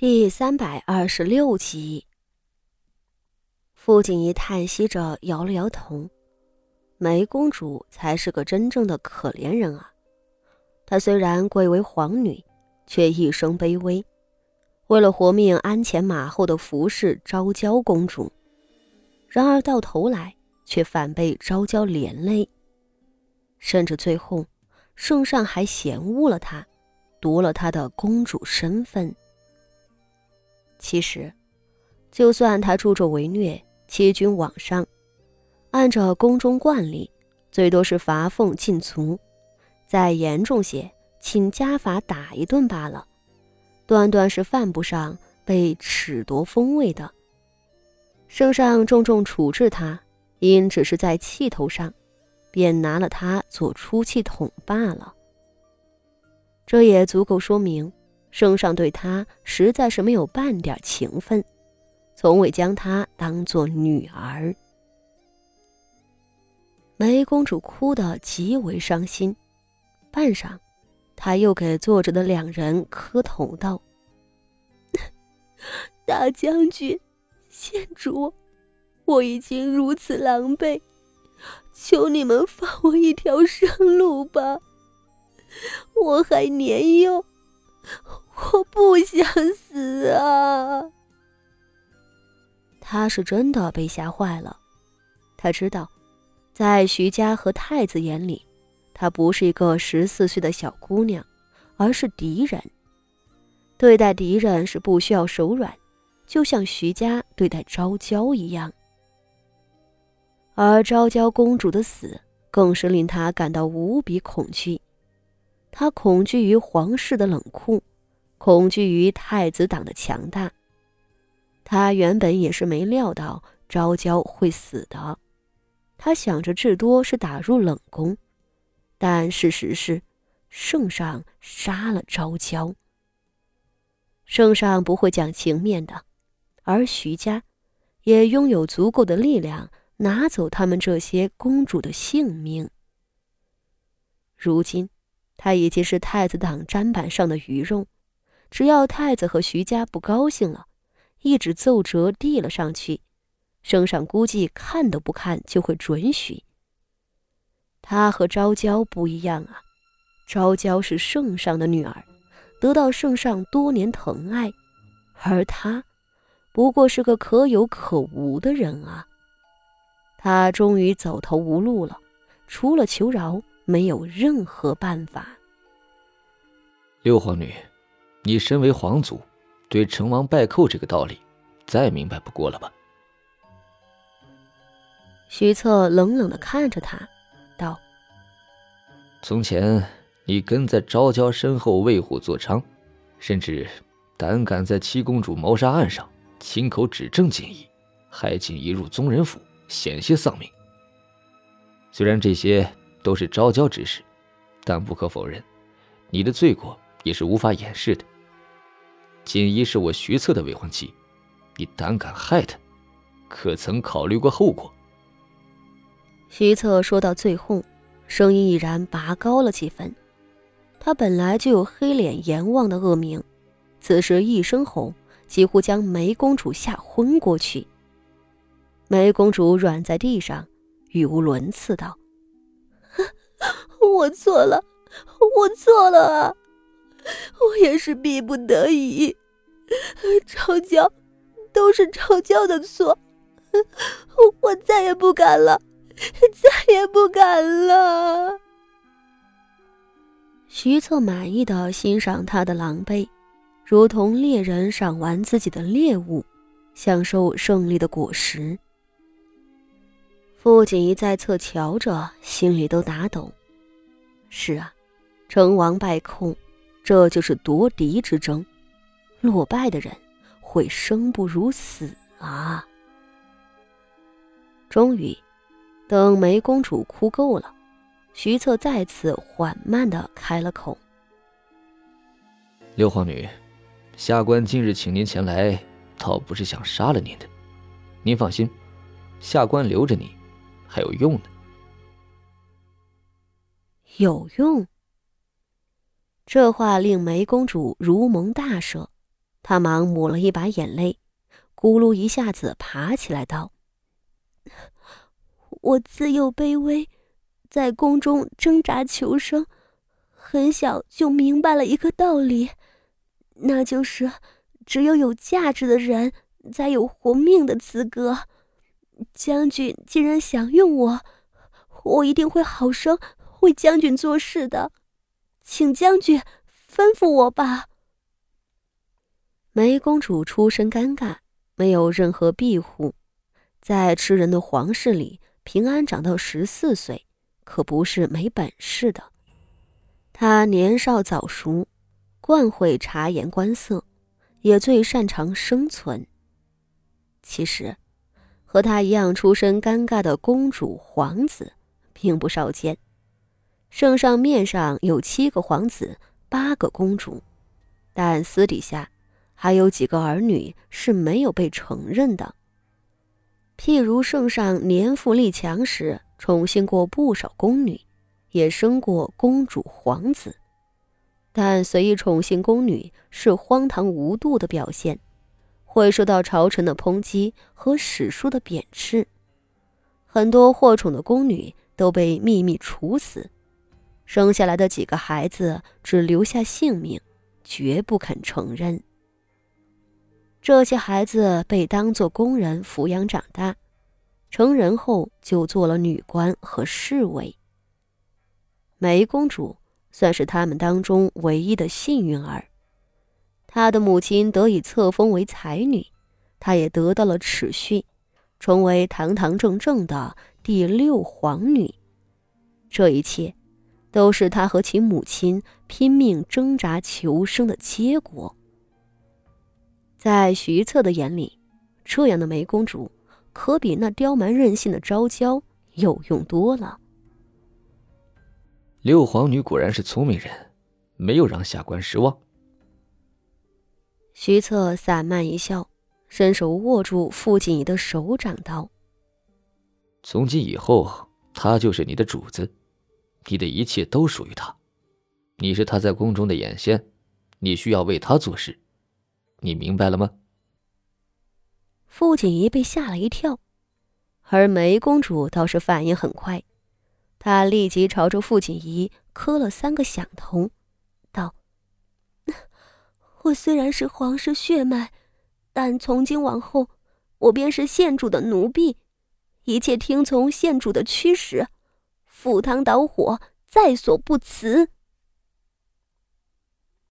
第三百二十六集，傅锦仪叹息着摇了摇头：“梅公主才是个真正的可怜人啊！她虽然贵为皇女，却一生卑微，为了活命鞍前马后的服侍昭娇公主，然而到头来却反被昭娇连累，甚至最后，圣上还嫌恶了她，夺了她的公主身份。”其实，就算他助纣为虐、欺君罔上，按照宫中惯例，最多是罚俸禁足，再严重些，请家法打一顿罢了，断断是犯不上被褫夺封位的。圣上重重处置他，因只是在气头上，便拿了他做出气筒罢了。这也足够说明。圣上对她实在是没有半点情分，从未将她当做女儿。梅公主哭得极为伤心，半晌，她又给坐着的两人磕头道：“ 大将军，县主，我已经如此狼狈，求你们放我一条生路吧，我还年幼。” 我不想死啊！他是真的被吓坏了。他知道，在徐家和太子眼里，她不是一个十四岁的小姑娘，而是敌人。对待敌人是不需要手软，就像徐家对待昭娇一样。而昭娇公主的死，更是令他感到无比恐惧。他恐惧于皇室的冷酷。恐惧于太子党的强大，他原本也是没料到昭娇会死的。他想着至多是打入冷宫，但事实是，圣上杀了昭娇。圣上不会讲情面的，而徐家也拥有足够的力量拿走他们这些公主的性命。如今，他已经是太子党砧板上的鱼肉。只要太子和徐家不高兴了，一纸奏折递了上去，圣上估计看都不看就会准许。他和昭娇不一样啊，昭娇是圣上的女儿，得到圣上多年疼爱，而他不过是个可有可无的人啊。他终于走投无路了，除了求饶，没有任何办法。六皇女。你身为皇族，对成王败寇这个道理，再明白不过了吧？徐策冷冷的看着他，道：“从前你跟在昭娇身后为虎作伥，甚至胆敢在七公主谋杀案上亲口指证锦衣，害锦衣入宗人府，险些丧命。虽然这些都是昭娇之事，但不可否认，你的罪过也是无法掩饰的。”锦衣是我徐策的未婚妻，你胆敢害她，可曾考虑过后果？徐策说到最后，声音已然拔高了几分。他本来就有黑脸阎王的恶名，此时一声吼，几乎将梅公主吓昏过去。梅公主软在地上，语无伦次道：“我错了，我错了啊！”我也是逼不得已，吵娇都是吵娇的错，我再也不敢了，再也不敢了。徐策满意的欣赏他的狼狈，如同猎人赏完自己的猎物，享受胜利的果实。傅锦仪在侧瞧着，心里都打抖。是啊，成王败寇。这就是夺嫡之争，落败的人会生不如死啊！终于，等梅公主哭够了，徐策再次缓慢的开了口：“六皇女，下官今日请您前来，倒不是想杀了您的。您放心，下官留着你，还有用呢。有用。”这话令梅公主如蒙大赦，她忙抹了一把眼泪，咕噜一下子爬起来道：“我自幼卑微，在宫中挣扎求生，很小就明白了一个道理，那就是只有有价值的人才有活命的资格。将军既然想用我，我一定会好生为将军做事的，请将军吩咐我吧。”梅公主出身尴尬，没有任何庇护，在吃人的皇室里，平安长到十四岁，可不是没本事的。她年少早熟，惯会察言观色，也最擅长生存。其实，和她一样出身尴尬的公主、皇子，并不少见。圣上面上有七个皇子，八个公主，但私底下。还有几个儿女是没有被承认的，譬如圣上年富力强时宠幸过不少宫女，也生过公主、皇子，但随意宠幸宫女是荒唐无度的表现，会受到朝臣的抨击和史书的贬斥。很多获宠的宫女都被秘密处死，生下来的几个孩子只留下姓名，绝不肯承认。这些孩子被当作工人抚养长大，成人后就做了女官和侍卫。梅公主算是他们当中唯一的幸运儿，她的母亲得以册封为才女，她也得到了齿序，成为堂堂正正的第六皇女。这一切，都是他和其母亲拼命挣扎求生的结果。在徐策的眼里，这样的梅公主可比那刁蛮任性的昭娇有用多了。六皇女果然是聪明人，没有让下官失望。徐策散漫一笑，伸手握住傅锦仪的手掌，道：“从今以后，她就是你的主子，你的一切都属于他。你是他在宫中的眼线，你需要为他做事。”你明白了吗？傅锦仪被吓了一跳，而梅公主倒是反应很快，她立即朝着傅锦仪磕了三个响头，道：“ 我虽然是皇室血脉，但从今往后，我便是县主的奴婢，一切听从县主的驱使，赴汤蹈火在所不辞。”